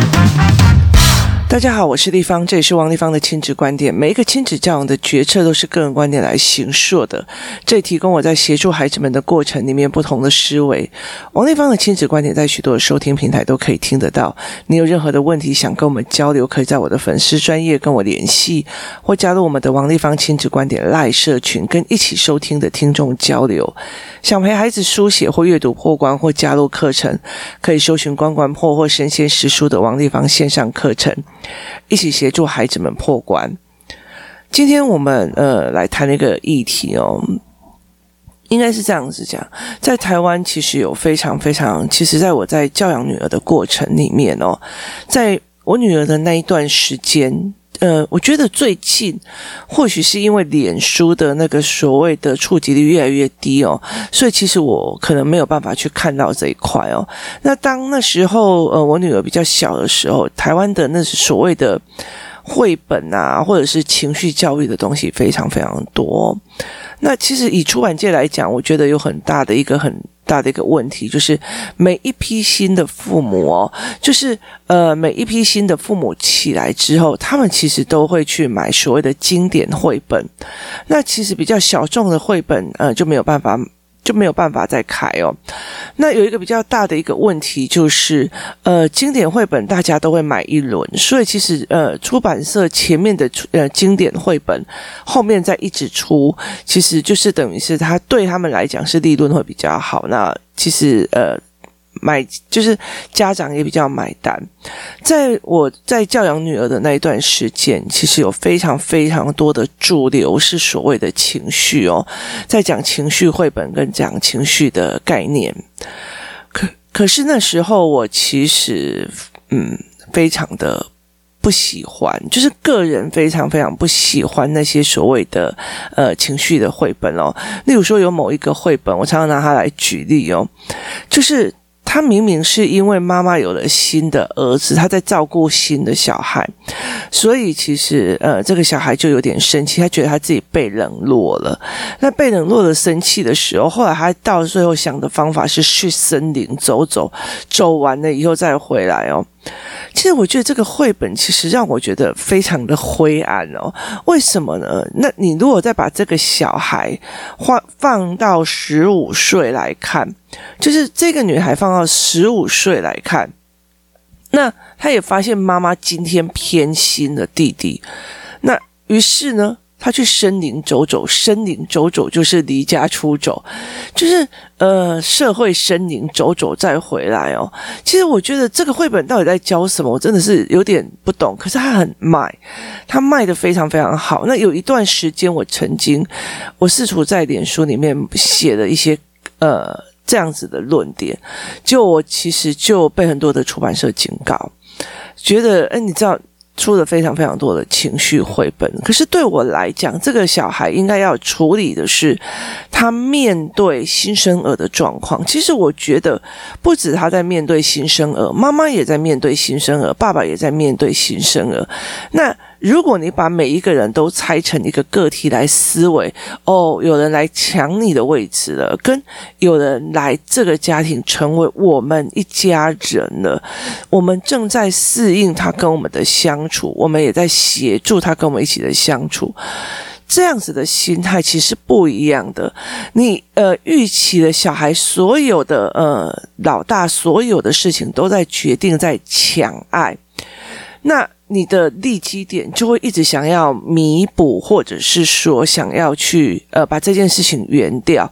Thank you. 大家好，我是丽芳，这里是王立芳的亲子观点。每一个亲子教养的决策都是个人观点来形塑的，这里提供我在协助孩子们的过程里面不同的思维。王立芳的亲子观点在许多的收听平台都可以听得到。你有任何的问题想跟我们交流，可以在我的粉丝专业跟我联系，或加入我们的王立芳亲子观点赖社群，跟一起收听的听众交流。想陪孩子书写或阅读破关，或加入课程，可以搜寻关关破或神仙识书的王立芳线上课程。一起协助孩子们破关。今天我们呃来谈一个议题哦，应该是这样子讲，在台湾其实有非常非常，其实在我在教养女儿的过程里面哦，在我女儿的那一段时间。呃，我觉得最近或许是因为脸书的那个所谓的触及率越来越低哦，所以其实我可能没有办法去看到这一块哦。那当那时候呃，我女儿比较小的时候，台湾的那所谓的绘本啊，或者是情绪教育的东西非常非常多。那其实以出版界来讲，我觉得有很大的一个很大的一个问题，就是每一批新的父母哦，就是呃每一批新的父母起来之后，他们其实都会去买所谓的经典绘本。那其实比较小众的绘本，呃就没有办法。就没有办法再开哦。那有一个比较大的一个问题就是，呃，经典绘本大家都会买一轮，所以其实呃，出版社前面的出呃经典绘本后面再一直出，其实就是等于是它对他们来讲是利润会比较好。那其实呃。买就是家长也比较买单，在我在教养女儿的那一段时间，其实有非常非常多的主流是所谓的情绪哦，在讲情绪绘本跟讲情绪的概念。可可是那时候我其实嗯非常的不喜欢，就是个人非常非常不喜欢那些所谓的呃情绪的绘本哦。例如说有某一个绘本，我常常拿它来举例哦，就是。他明明是因为妈妈有了新的儿子，他在照顾新的小孩，所以其实呃，这个小孩就有点生气，他觉得他自己被冷落了。那被冷落了，生气的时候，后来他到最后想的方法是去森林走走，走完了以后再回来哦。其实我觉得这个绘本其实让我觉得非常的灰暗哦。为什么呢？那你如果再把这个小孩放放到十五岁来看，就是这个女孩放到十五岁来看，那她也发现妈妈今天偏心了弟弟，那于是呢？他去森林走走，森林走走就是离家出走，就是呃社会森林走走再回来哦。其实我觉得这个绘本到底在教什么，我真的是有点不懂。可是他很卖，他卖的非常非常好。那有一段时间，我曾经我试图在脸书里面写了一些呃这样子的论点，就我其实就被很多的出版社警告，觉得哎，你知道。出了非常非常多的情绪绘本，可是对我来讲，这个小孩应该要处理的是他面对新生儿的状况。其实我觉得，不止他在面对新生儿，妈妈也在面对新生儿，爸爸也在面对新生儿。那如果你把每一个人都拆成一个个体来思维，哦，有人来抢你的位置了，跟有人来这个家庭成为我们一家人了，我们正在适应他跟我们的相处，我们也在协助他跟我们一起的相处，这样子的心态其实不一样的。你呃预期的小孩所有的呃老大所有的事情都在决定在抢爱，那。你的利基点就会一直想要弥补，或者是说想要去呃把这件事情圆掉，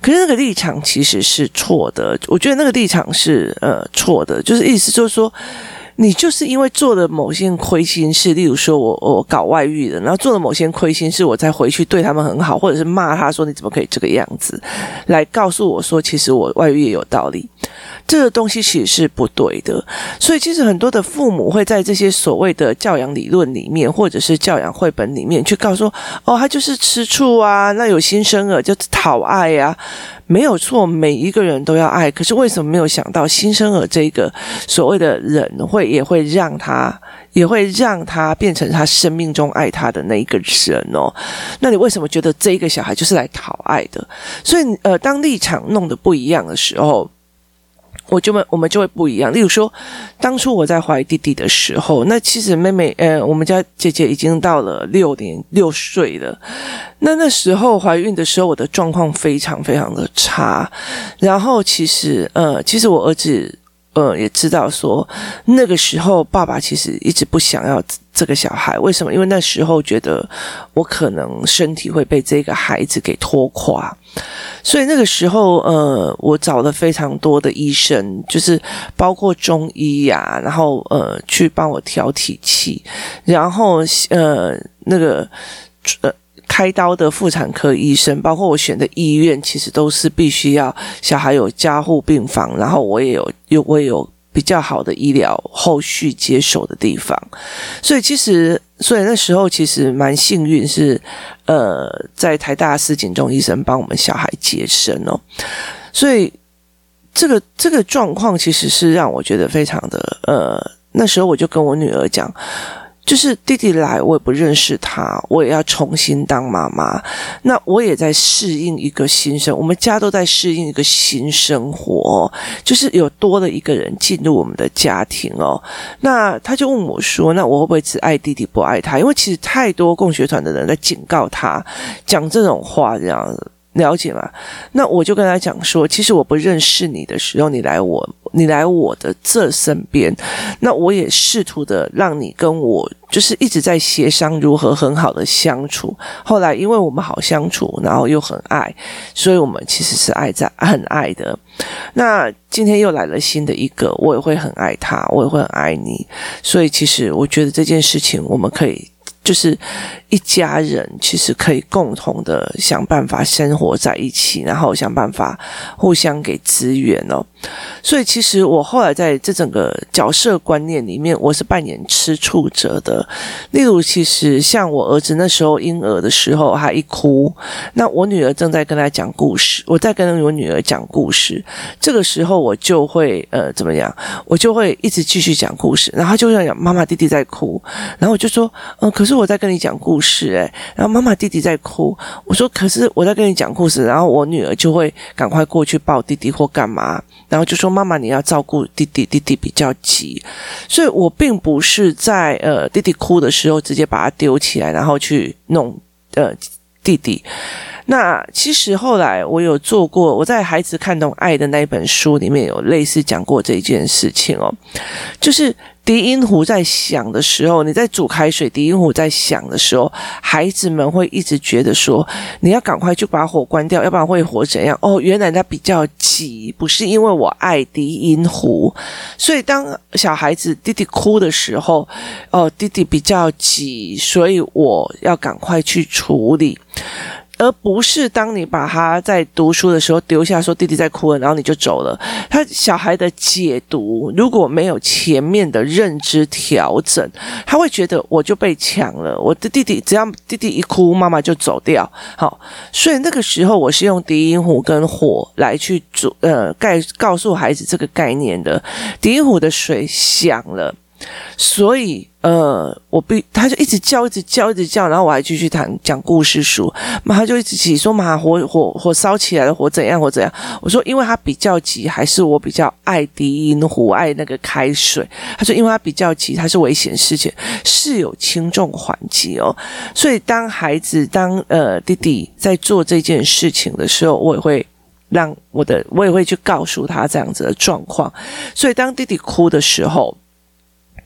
可是那个立场其实是错的。我觉得那个立场是呃错的，就是意思就是说。你就是因为做了某些亏心事，例如说我我搞外遇的，然后做了某些亏心事，我再回去对他们很好，或者是骂他说你怎么可以这个样子，来告诉我说其实我外遇也有道理，这个东西其实是不对的。所以其实很多的父母会在这些所谓的教养理论里面，或者是教养绘本里面去告诉说，哦，他就是吃醋啊，那有新生儿就讨爱呀。没有错，每一个人都要爱。可是为什么没有想到新生儿这个所谓的人会也会让他也会让他变成他生命中爱他的那一个人哦？那你为什么觉得这一个小孩就是来讨爱的？所以呃，当立场弄得不一样的时候，我就会，我们就会不一样。例如说，当初我在怀弟弟的时候，那其实妹妹，呃，我们家姐姐已经到了六年六岁了。那那时候怀孕的时候，我的状况非常非常的差。然后其实，呃，其实我儿子。呃，也知道说那个时候爸爸其实一直不想要这个小孩，为什么？因为那时候觉得我可能身体会被这个孩子给拖垮，所以那个时候呃，我找了非常多的医生，就是包括中医呀、啊，然后呃去帮我调体气，然后呃那个呃。开刀的妇产科医生，包括我选的医院，其实都是必须要小孩有加护病房，然后我也有有我也有比较好的医疗后续接手的地方，所以其实所以那时候其实蛮幸运，是呃在台大司锦中医生帮我们小孩接生哦，所以这个这个状况其实是让我觉得非常的呃，那时候我就跟我女儿讲。就是弟弟来，我也不认识他，我也要重新当妈妈。那我也在适应一个新生，我们家都在适应一个新生活，就是有多了一个人进入我们的家庭哦。那他就问我说：“那我会不会只爱弟弟不爱他？”因为其实太多共学团的人在警告他，讲这种话这样子。了解吗？那我就跟他讲说，其实我不认识你的时候，你来我，你来我的这身边，那我也试图的让你跟我，就是一直在协商如何很好的相处。后来因为我们好相处，然后又很爱，所以我们其实是爱在很爱的。那今天又来了新的一个，我也会很爱他，我也会很爱你。所以其实我觉得这件事情我们可以。就是一家人，其实可以共同的想办法生活在一起，然后想办法互相给资源哦。所以，其实我后来在这整个角色观念里面，我是扮演吃醋者的。例如，其实像我儿子那时候婴儿的时候，他一哭，那我女儿正在跟他讲故事，我在跟我女儿讲故事，这个时候我就会呃怎么样？我就会一直继续讲故事，然后他就这样讲：“妈妈，弟弟在哭。”然后我就说：“嗯，可是我在跟你讲故不是诶。”然后妈妈，弟弟在哭。我说：“可是我在跟你讲故事。”然后我女儿就会赶快过去抱弟弟或干嘛。然后就说：“妈妈，你要照顾弟弟，弟弟比较急，所以我并不是在呃弟弟哭的时候直接把他丢起来，然后去弄呃弟弟。那其实后来我有做过，我在《孩子看懂爱的那一本书里面有类似讲过这件事情哦，就是。”笛音壶在响的时候，你在煮开水，笛音壶在响的时候，孩子们会一直觉得说，你要赶快就把火关掉，要不然会火怎样？哦，原来他比较急，不是因为我爱笛音壶，所以当小孩子弟弟哭的时候，哦，弟弟比较急，所以我要赶快去处理。而不是当你把他在读书的时候丢下，说弟弟在哭了，然后你就走了。他小孩的解读如果没有前面的认知调整，他会觉得我就被抢了。我的弟弟只要弟弟一哭，妈妈就走掉。好，所以那个时候我是用笛音壶跟火来去做呃概告诉孩子这个概念的。笛音壶的水响了。所以，呃，我必他就一直叫，一直叫，一直叫，然后我还继续谈讲故事书，妈他就一直急说，妈火火火烧起来了，火怎样，火怎样？我说，因为他比较急，还是我比较爱低音壶，爱那个开水？他说，因为他比较急，他是危险事情，是有轻重缓急哦。所以，当孩子当呃弟弟在做这件事情的时候，我也会让我的，我也会去告诉他这样子的状况。所以，当弟弟哭的时候。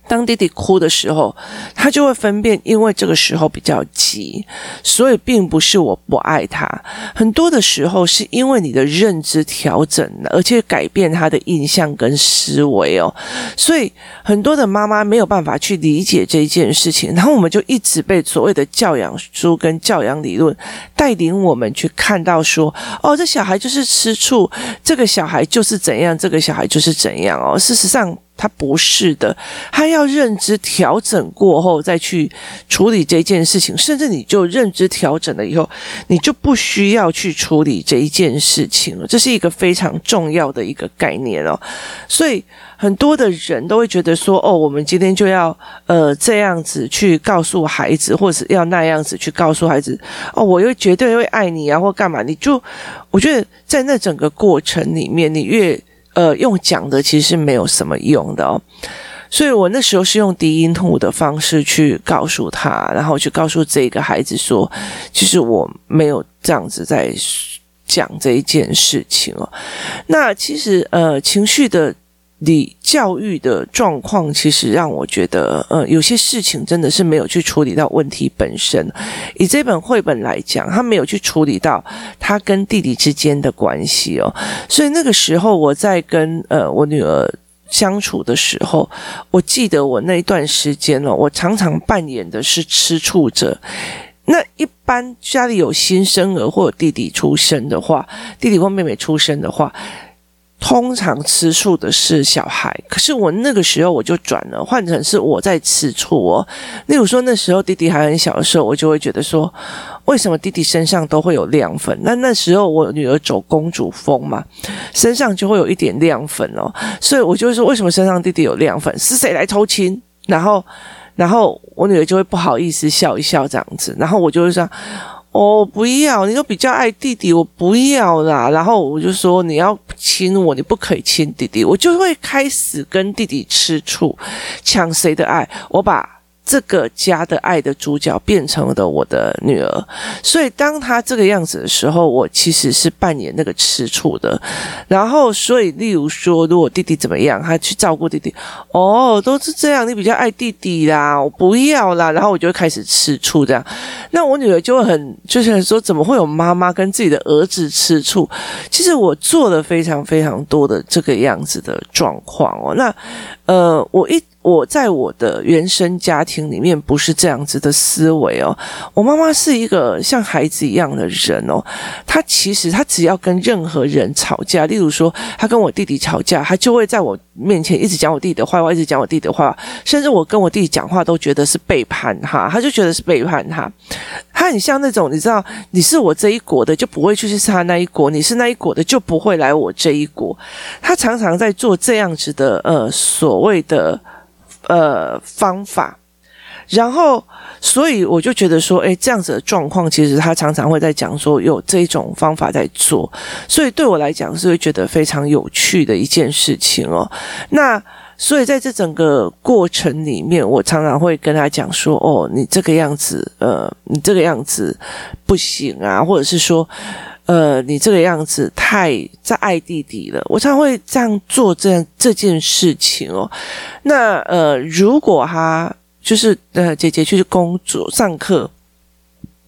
当弟弟哭的时候，他就会分辨，因为这个时候比较急，所以并不是我不爱他。很多的时候是因为你的认知调整了，而且改变他的印象跟思维哦。所以很多的妈妈没有办法去理解这件事情，然后我们就一直被所谓的教养书跟教养理论带领我们去看到说，哦，这小孩就是吃醋，这个小孩就是怎样，这个小孩就是怎样哦。事实上。他不是的，他要认知调整过后再去处理这件事情，甚至你就认知调整了以后，你就不需要去处理这一件事情了。这是一个非常重要的一个概念哦。所以很多的人都会觉得说，哦，我们今天就要呃这样子去告诉孩子，或者要那样子去告诉孩子，哦，我又绝对会爱你啊，或干嘛？你就我觉得在那整个过程里面，你越呃，用讲的其实是没有什么用的哦。所以我那时候是用低音吐的方式去告诉他，然后去告诉这个孩子说，其实我没有这样子在讲这一件事情哦。那其实呃，情绪的理教育的状况，其实让我觉得呃，有些事情真的是没有去处理到问题本身。以这本绘本来讲，他没有去处理到他跟弟弟之间的关系哦。所以那个时候我在跟呃我女儿。相处的时候，我记得我那一段时间哦，我常常扮演的是吃醋者。那一般家里有新生儿或弟弟出生的话，弟弟或妹妹出生的话。通常吃醋的是小孩，可是我那个时候我就转了，换成是我在吃醋哦。例如说那时候弟弟还很小的时候，我就会觉得说，为什么弟弟身上都会有亮粉？那那时候我女儿走公主风嘛，身上就会有一点亮粉哦，所以我就会说，为什么身上弟弟有亮粉？是谁来偷亲？然后，然后我女儿就会不好意思笑一笑这样子，然后我就会说。哦，不要！你都比较爱弟弟，我不要啦。然后我就说，你要亲我，你不可以亲弟弟，我就会开始跟弟弟吃醋，抢谁的爱？我把。这个家的爱的主角变成了我的女儿，所以当她这个样子的时候，我其实是扮演那个吃醋的。然后，所以例如说，如果弟弟怎么样，他去照顾弟弟，哦，都是这样，你比较爱弟弟啦，我不要啦。然后我就开始吃醋，这样。那我女儿就会很就是说，怎么会有妈妈跟自己的儿子吃醋？其实我做了非常非常多的这个样子的状况哦。那呃，我一。我在我的原生家庭里面不是这样子的思维哦，我妈妈是一个像孩子一样的人哦，她其实她只要跟任何人吵架，例如说她跟我弟弟吵架，她就会在我面前一直讲我弟弟的坏话，一直讲我弟弟的话，甚至我跟我弟弟讲话都觉得是背叛他，他就觉得是背叛他，他很像那种你知道，你是我这一国的就不会去是他那一国，你是那一国的就不会来我这一国，他常常在做这样子的呃所谓的。呃，方法，然后，所以我就觉得说，诶，这样子的状况，其实他常常会在讲说有这种方法在做，所以对我来讲是会觉得非常有趣的一件事情哦。那所以在这整个过程里面，我常常会跟他讲说，哦，你这个样子，呃，你这个样子不行啊，或者是说。呃，你这个样子太在爱弟弟了，我常会这样做这样这件事情哦。那呃，如果他就是呃姐姐去工作上课，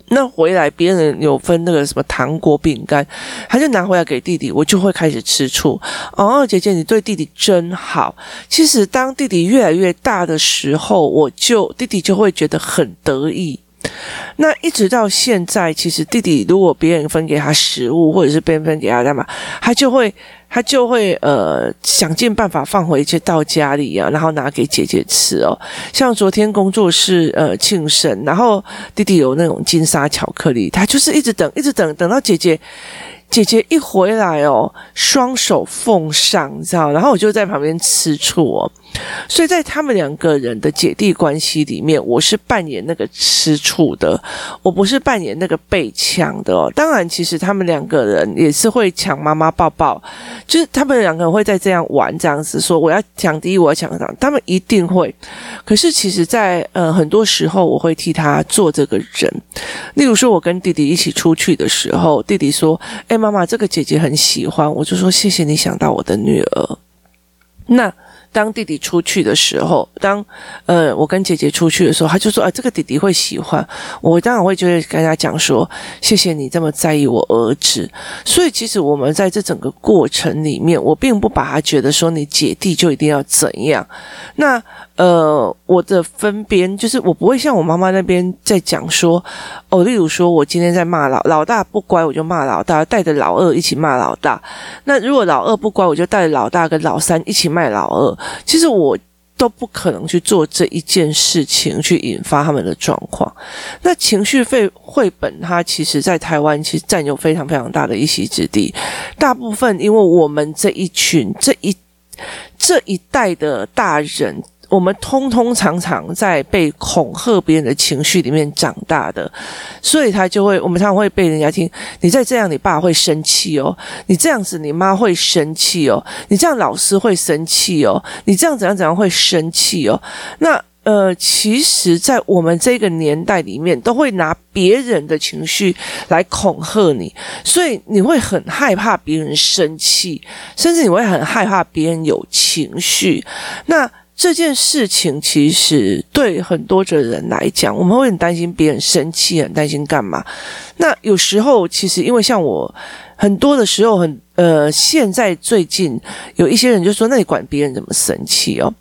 那回来别人有分那个什么糖果饼干，他就拿回来给弟弟，我就会开始吃醋。哦，姐姐你对弟弟真好。其实当弟弟越来越大的时候，我就弟弟就会觉得很得意。那一直到现在，其实弟弟如果别人分给他食物，或者是别人分给他干嘛，他就会他就会呃想尽办法放回去到家里啊，然后拿给姐姐吃哦。像昨天工作室呃庆生，然后弟弟有那种金沙巧克力，他就是一直等，一直等，等到姐姐。姐姐一回来哦，双手奉上，你知道，然后我就在旁边吃醋哦。所以在他们两个人的姐弟关系里面，我是扮演那个吃醋的，我不是扮演那个被抢的哦。当然，其实他们两个人也是会抢妈妈抱抱，就是他们两个人会在这样玩，这样子说我要抢第一，我要抢上，他们一定会。可是其实在，在呃很多时候，我会替他做这个人。例如说，我跟弟弟一起出去的时候，弟弟说：“哎，妈妈，这个姐姐很喜欢。”我就说：“谢谢你想到我的女儿。”那。当弟弟出去的时候，当呃我跟姐姐出去的时候，他就说：“啊，这个弟弟会喜欢。”我当然会觉得跟他讲说：“谢谢你这么在意我儿子。”所以其实我们在这整个过程里面，我并不把他觉得说你姐弟就一定要怎样。那。呃，我的分边就是我不会像我妈妈那边在讲说，哦，例如说我今天在骂老老大不乖，我就骂老大，带着老二一起骂老大。那如果老二不乖，我就带着老大跟老三一起骂老二。其实我都不可能去做这一件事情，去引发他们的状况。那情绪费绘本，它其实在台湾其实占有非常非常大的一席之地。大部分因为我们这一群这一这一代的大人。我们通通常常在被恐吓别人的情绪里面长大的，所以他就会，我们常常会被人家听，你再这样，你爸会生气哦，你这样子，你妈会生气哦，你这样老师会生气哦，你这样怎样怎样会生气哦，那。呃，其实，在我们这个年代里面，都会拿别人的情绪来恐吓你，所以你会很害怕别人生气，甚至你会很害怕别人有情绪。那这件事情，其实对很多的人来讲，我们会很担心别人生气，很担心干嘛？那有时候，其实因为像我。很多的时候很，呃，现在最近有一些人就说：“那你管别人怎么生气哦？”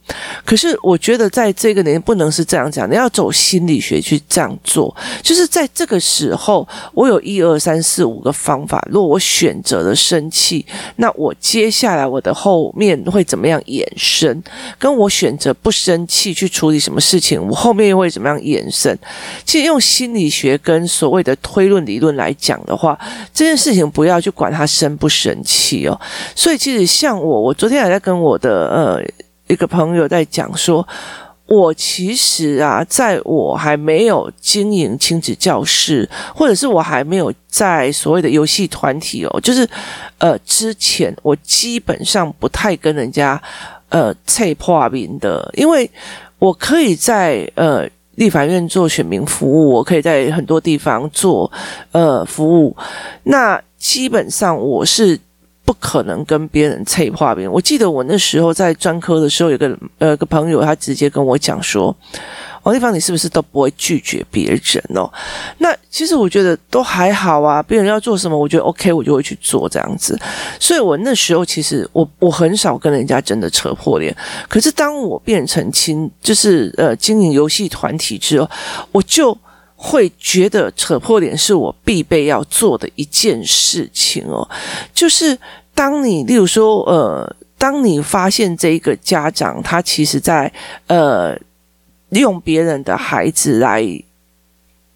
可是我觉得在这个年不能是这样讲，你要走心理学去这样做。就是在这个时候，我有一二三四五个方法。如果我选择了生气，那我接下来我的后面会怎么样衍生？跟我选择不生气去处理什么事情，我后面又会怎么样衍生？其实用心理学跟所谓的推论理论来讲的话，这件事情不要。去管它生不生起哦，所以其实像我，我昨天还在跟我的呃一个朋友在讲说，我其实啊，在我还没有经营亲子教室，或者是我还没有在所谓的游戏团体哦，就是呃之前，我基本上不太跟人家呃脆破名的，因为我可以在呃。立法院做选民服务，我可以在很多地方做呃服务。那基本上我是不可能跟别人脆话别人。我记得我那时候在专科的时候，有个呃个朋友，他直接跟我讲说。王立芳，你是不是都不会拒绝别人哦？那其实我觉得都还好啊，别人要做什么，我觉得 OK，我就会去做这样子。所以我那时候其实我我很少跟人家真的扯破脸。可是当我变成亲，就是呃经营游戏团体之后，我就会觉得扯破脸是我必备要做的一件事情哦。就是当你，例如说呃，当你发现这一个家长他其实在呃。用别人的孩子来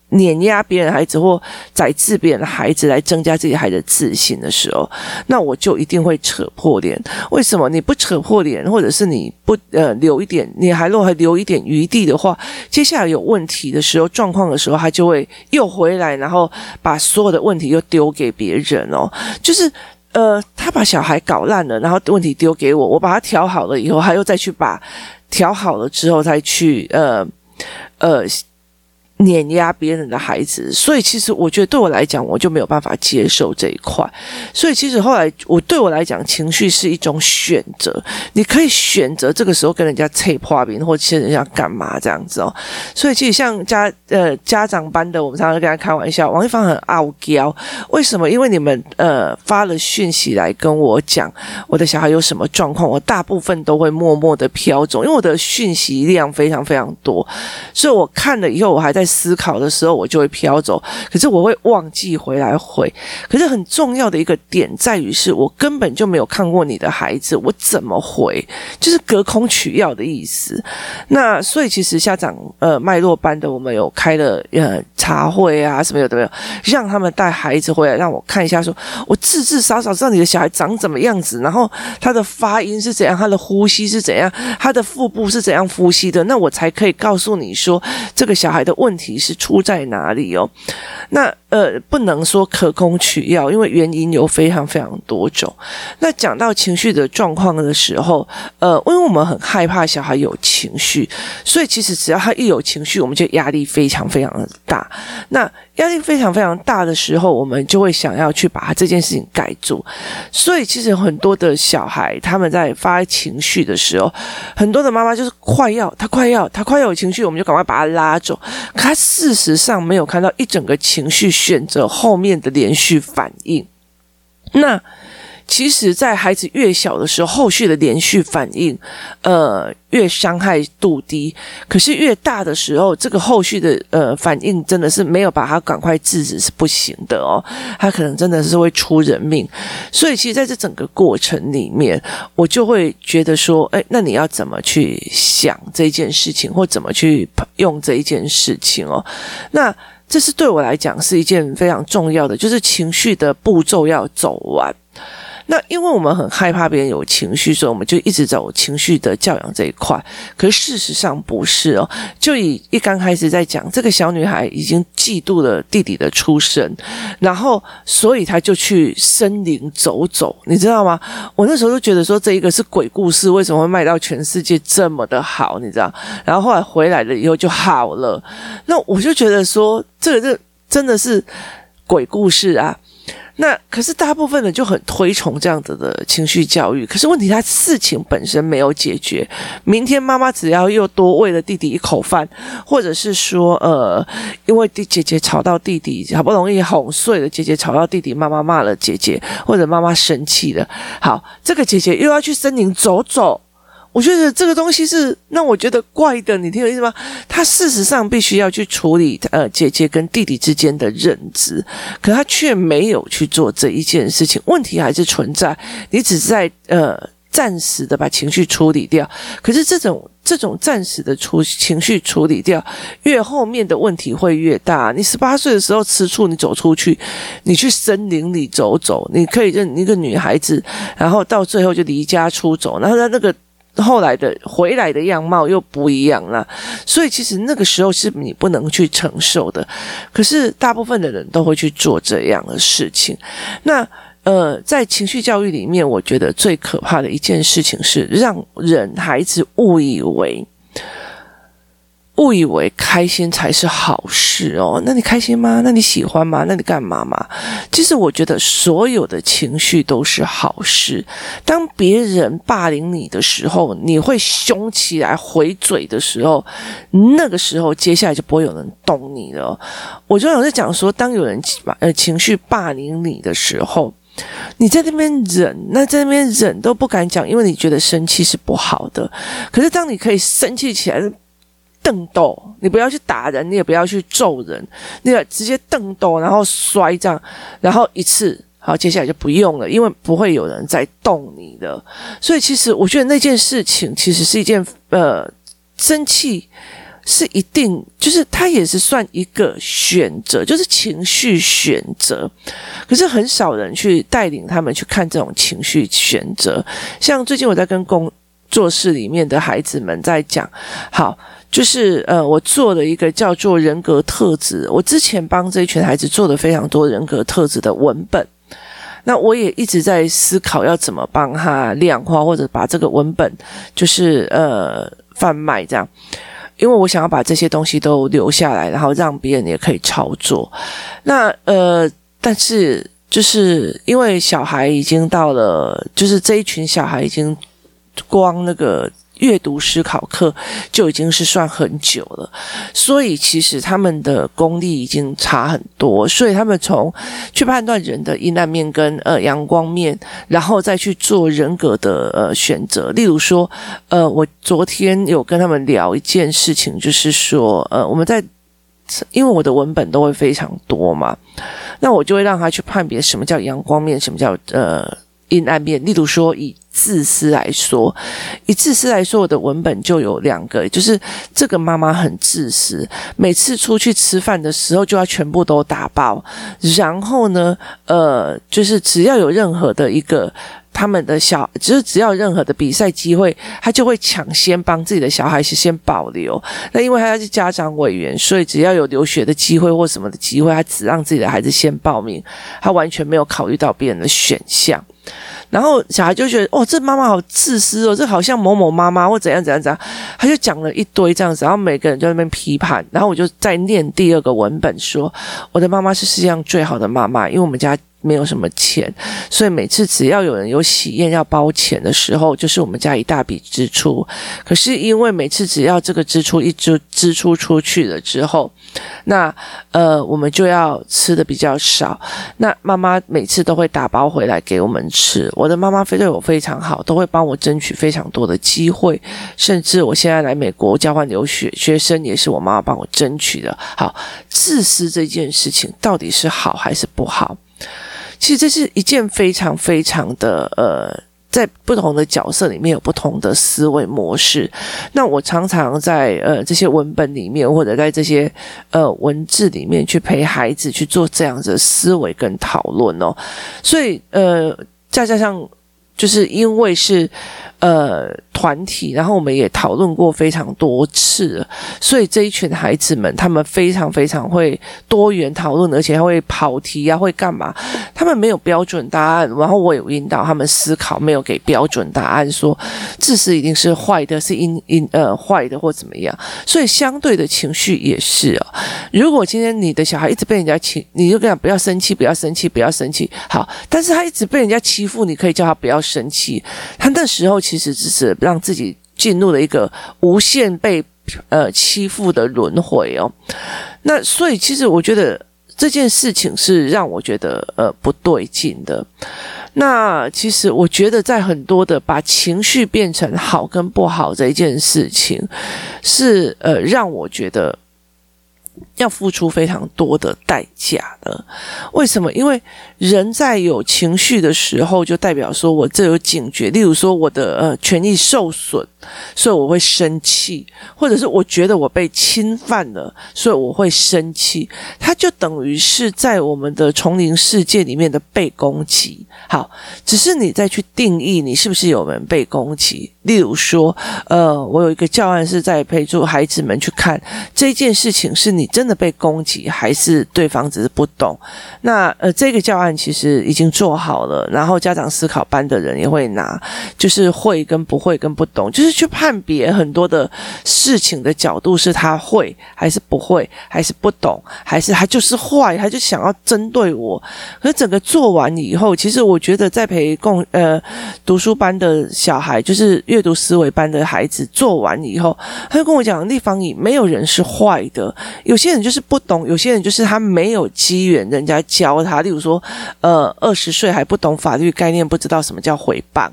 碾压别人孩子，或宰制别人的孩子来增加自己孩子的自信的时候，那我就一定会扯破脸。为什么你不扯破脸，或者是你不呃留一点，你还若还留一点余地的话，接下来有问题的时候、状况的时候，他就会又回来，然后把所有的问题又丢给别人哦。就是呃，他把小孩搞烂了，然后问题丢给我，我把他调好了以后，他又再去把。调好了之后再去呃呃碾压别人的孩子，所以其实我觉得对我来讲，我就没有办法接受这一块。所以其实后来我对我来讲，情绪是一种选择，你可以选择这个时候跟人家脆破冰，或者人家干嘛这样子哦。所以其实像家呃家长班的，我们常常跟他开玩笑，王一芳很傲娇，为什么？因为你们呃发了讯息来跟我讲我的小孩有什么状况，我大部分都会默默的飘走，因为我的讯息量非常非常多，所以我看了以后，我还在。思考的时候，我就会飘走，可是我会忘记回来回。可是很重要的一个点在于，是我根本就没有看过你的孩子，我怎么回？就是隔空取药的意思。那所以其实家长呃脉络班的，我们有开了呃茶会啊什么有的没有，让他们带孩子回来让我看一下说，我至至少少知道你的小孩长怎么样子，然后他的发音是怎样，他的呼吸是怎样，他的腹部是怎样呼吸的，那我才可以告诉你说这个小孩的问题是出在哪里哦？那呃，不能说可供取药，因为原因有非常非常多种。那讲到情绪的状况的时候，呃，因为我们很害怕小孩有情绪，所以其实只要他一有情绪，我们就压力非常非常的大。那压力非常非常大的时候，我们就会想要去把他这件事情盖住。所以其实很多的小孩他们在发情绪的时候，很多的妈妈就是快要他快要他快要有情绪，我们就赶快把他拉走。可他事实上没有看到一整个情绪选择后面的连续反应。那。其实，在孩子越小的时候，后续的连续反应，呃，越伤害度低。可是越大的时候，这个后续的呃反应真的是没有把他赶快制止是不行的哦，他可能真的是会出人命。所以，其实在这整个过程里面，我就会觉得说，哎，那你要怎么去想这件事情，或怎么去用这一件事情哦？那这是对我来讲是一件非常重要的，就是情绪的步骤要走完。那因为我们很害怕别人有情绪，所以我们就一直走情绪的教养这一块。可是事实上不是哦。就以一刚开始在讲，这个小女孩已经嫉妒了弟弟的出生，然后所以她就去森林走走，你知道吗？我那时候就觉得说，这一个是鬼故事，为什么会卖到全世界这么的好？你知道？然后后来回来了以后就好了。那我就觉得说，这个这真的是鬼故事啊。那可是大部分人就很推崇这样子的情绪教育，可是问题他事情本身没有解决。明天妈妈只要又多喂了弟弟一口饭，或者是说呃，因为弟姐姐吵到弟弟，好不容易哄睡了，姐姐吵到弟弟，妈妈骂了姐姐，或者妈妈生气了，好，这个姐姐又要去森林走走。我觉得这个东西是让我觉得怪的，你听我意思吗？他事实上必须要去处理呃姐姐跟弟弟之间的认知，可他却没有去做这一件事情，问题还是存在。你只是在呃暂时的把情绪处理掉，可是这种这种暂时的处情绪处理掉，越后面的问题会越大。你十八岁的时候吃醋，你走出去，你去森林里走走，你可以认一个女孩子，然后到最后就离家出走，然后在那个。后来的回来的样貌又不一样了，所以其实那个时候是你不能去承受的。可是大部分的人都会去做这样的事情。那呃，在情绪教育里面，我觉得最可怕的一件事情是让人孩子误以为。误以为开心才是好事哦，那你开心吗？那你喜欢吗？那你干嘛吗？其实我觉得所有的情绪都是好事。当别人霸凌你的时候，你会凶起来回嘴的时候，那个时候接下来就不会有人动你了。我就有在讲说，当有人把呃情绪霸凌你的时候，你在那边忍，那在那边忍都不敢讲，因为你觉得生气是不好的。可是当你可以生气起来。瞪斗，你不要去打人，你也不要去揍人，你要直接瞪斗，然后摔这样，然后一次，好，接下来就不用了，因为不会有人再动你的。所以其实我觉得那件事情其实是一件呃，生气是一定，就是它也是算一个选择，就是情绪选择。可是很少人去带领他们去看这种情绪选择。像最近我在跟工作室里面的孩子们在讲，好。就是呃，我做了一个叫做人格特质。我之前帮这一群孩子做了非常多人格特质的文本，那我也一直在思考要怎么帮他量化，或者把这个文本就是呃贩卖这样，因为我想要把这些东西都留下来，然后让别人也可以操作。那呃，但是就是因为小孩已经到了，就是这一群小孩已经光那个。阅读思考课就已经是算很久了，所以其实他们的功力已经差很多，所以他们从去判断人的阴暗面跟呃阳光面，然后再去做人格的呃选择。例如说，呃，我昨天有跟他们聊一件事情，就是说，呃，我们在因为我的文本都会非常多嘛，那我就会让他去判别什么叫阳光面，什么叫呃。阴暗面，例如说以自私来说，以自私来说，我的文本就有两个，就是这个妈妈很自私，每次出去吃饭的时候就要全部都打包，然后呢，呃，就是只要有任何的一个他们的小，就是只要任何的比赛机会，他就会抢先帮自己的小孩是先保留。那因为他是家长委员，所以只要有留学的机会或什么的机会，他只让自己的孩子先报名，他完全没有考虑到别人的选项。然后小孩就觉得，哦，这妈妈好自私哦，这好像某某妈妈或怎样怎样怎样，他就讲了一堆这样子，然后每个人在那边批判，然后我就在念第二个文本说，我的妈妈是世界上最好的妈妈，因为我们家。没有什么钱，所以每次只要有人有喜宴要包钱的时候，就是我们家一大笔支出。可是因为每次只要这个支出一支支出出去了之后，那呃我们就要吃的比较少。那妈妈每次都会打包回来给我们吃。我的妈妈非对我非常好，都会帮我争取非常多的机会，甚至我现在来美国交换留学，学生也是我妈妈帮我争取的。好，自私这件事情到底是好还是不好？其实这是一件非常非常的呃，在不同的角色里面有不同的思维模式。那我常常在呃这些文本里面，或者在这些呃文字里面去陪孩子去做这样子的思维跟讨论哦。所以呃，再加上就是因为是。呃，团体，然后我们也讨论过非常多次，所以这一群孩子们，他们非常非常会多元讨论，而且还会跑题啊，会干嘛？他们没有标准答案，然后我有引导他们思考，没有给标准答案，说自私一定是坏的，是因因呃坏的或怎么样。所以相对的情绪也是哦。如果今天你的小孩一直被人家欺，你就跟他不要生气，不要生气，不要生气。好，但是他一直被人家欺负，你可以叫他不要生气。他那时候。其实只是让自己进入了一个无限被呃欺负的轮回哦。那所以，其实我觉得这件事情是让我觉得呃不对劲的。那其实我觉得，在很多的把情绪变成好跟不好这一件事情，是呃让我觉得。要付出非常多的代价的，为什么？因为人在有情绪的时候，就代表说我这有警觉。例如说，我的呃权益受损，所以我会生气；或者是我觉得我被侵犯了，所以我会生气。它就等于是在我们的丛林世界里面的被攻击。好，只是你再去定义你是不是有人被攻击。例如说，呃，我有一个教案是在陪助孩子们去看这件事情，是你真的被攻击，还是对方只是不懂？那呃，这个教案其实已经做好了，然后家长思考班的人也会拿，就是会跟不会跟不懂，就是去判别很多的事情的角度，是他会还是不会，还是不懂，还是他就是坏，他就想要针对我。可是整个做完以后，其实我觉得在陪共呃读书班的小孩，就是阅读思维班的孩子做完以后，他就跟我讲：“立方体没有人是坏的，有些就是不懂，有些人就是他没有机缘，人家教他。例如说，呃，二十岁还不懂法律概念，不知道什么叫回谤，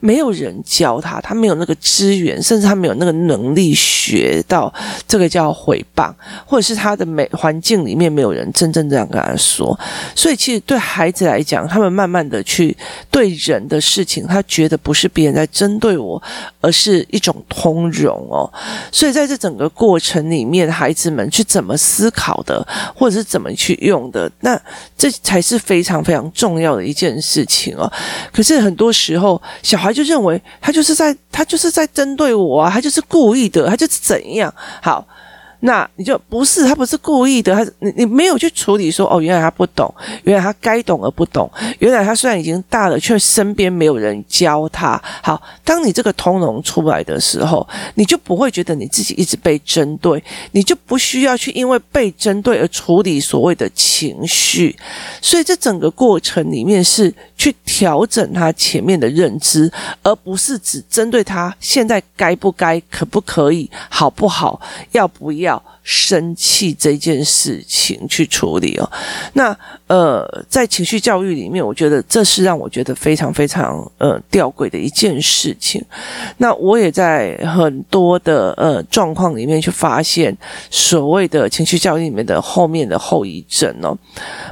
没有人教他，他没有那个资源，甚至他没有那个能力学到这个叫回谤，或者是他的美环境里面没有人真正这样跟他说。所以，其实对孩子来讲，他们慢慢的去对人的事情，他觉得不是别人在针对我。而是一种通融哦，所以在这整个过程里面，孩子们去怎么思考的，或者是怎么去用的，那这才是非常非常重要的一件事情哦。可是很多时候，小孩就认为他就是在他就是在针对我啊，他就是故意的，他就是怎样好。那你就不是，他不是故意的，他你你没有去处理说哦，原来他不懂，原来他该懂而不懂，原来他虽然已经大了，却身边没有人教他。好，当你这个通融出来的时候，你就不会觉得你自己一直被针对，你就不需要去因为被针对而处理所谓的情绪。所以这整个过程里面是去调整他前面的认知，而不是只针对他现在该不该、可不可以、好不好、要不要。生气这件事情去处理哦，那呃，在情绪教育里面，我觉得这是让我觉得非常非常呃吊诡的一件事情。那我也在很多的呃状况里面去发现所谓的情绪教育里面的后面的后遗症哦，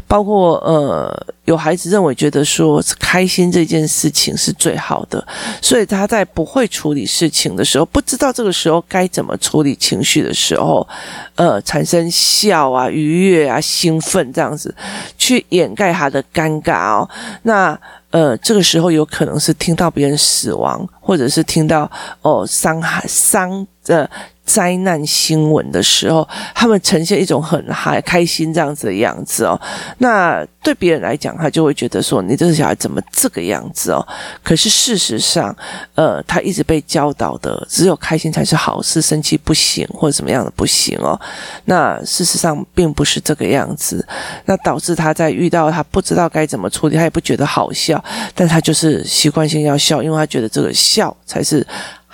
包括呃。有孩子认为觉得说开心这件事情是最好的，所以他在不会处理事情的时候，不知道这个时候该怎么处理情绪的时候，呃，产生笑啊、愉悦啊、兴奋这样子，去掩盖他的尴尬哦。那呃，这个时候有可能是听到别人死亡，或者是听到哦伤害伤的。灾难新闻的时候，他们呈现一种很嗨、开心这样子的样子哦。那对别人来讲，他就会觉得说：“你这个小孩怎么这个样子哦？”可是事实上，呃，他一直被教导的只有开心才是好事，生气不行，或者怎么样的不行哦。那事实上并不是这个样子，那导致他在遇到他不知道该怎么处理，他也不觉得好笑，但他就是习惯性要笑，因为他觉得这个笑才是。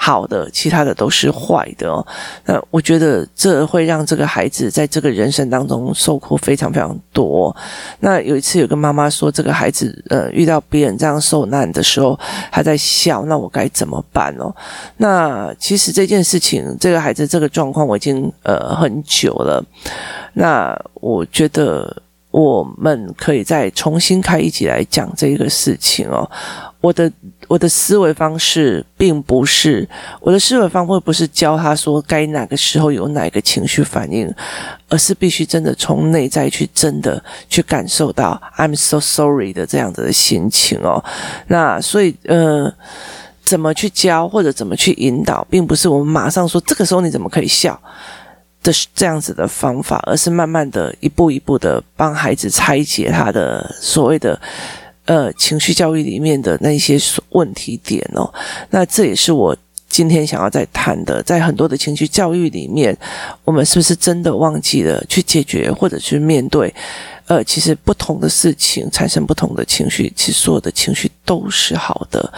好的，其他的都是坏的哦。那我觉得这会让这个孩子在这个人生当中受苦非常非常多。那有一次有个妈妈说，这个孩子呃遇到别人这样受难的时候，还在笑，那我该怎么办哦？那其实这件事情，这个孩子这个状况我已经呃很久了。那我觉得我们可以再重新开一集来讲这个事情哦。我的我的思维方式并不是我的思维方式不是教他说该哪个时候有哪个情绪反应，而是必须真的从内在去真的去感受到 I'm so sorry 的这样子的心情哦。那所以呃，怎么去教或者怎么去引导，并不是我们马上说这个时候你怎么可以笑的这样子的方法，而是慢慢的一步一步的帮孩子拆解他的所谓的。呃，情绪教育里面的那些问题点哦，那这也是我今天想要再谈的。在很多的情绪教育里面，我们是不是真的忘记了去解决或者去面对？呃，其实不同的事情产生不同的情绪，其实所有的情绪都是好的。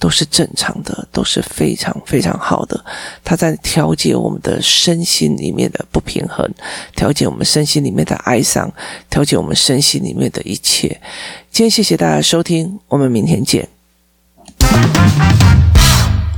都是正常的，都是非常非常好的。它在调节我们的身心里面的不平衡，调节我们身心里面的哀伤，调节我们身心里面的一切。今天谢谢大家收听，我们明天见。